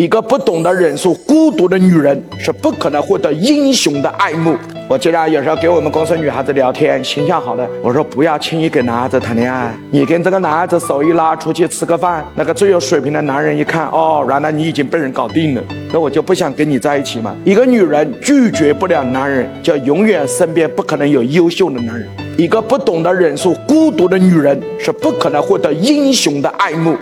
一个不懂得忍受孤独的女人是不可能获得英雄的爱慕。我经常有时候给我们公司女孩子聊天，形象好的，我说不要轻易跟男孩子谈恋爱。你跟这个男孩子手一拉，出去吃个饭，那个最有水平的男人一看，哦，原来你已经被人搞定了，那我就不想跟你在一起嘛。一个女人拒绝不了男人，就永远身边不可能有优秀的男人。一个不懂得忍受孤独的女人是不可能获得英雄的爱慕。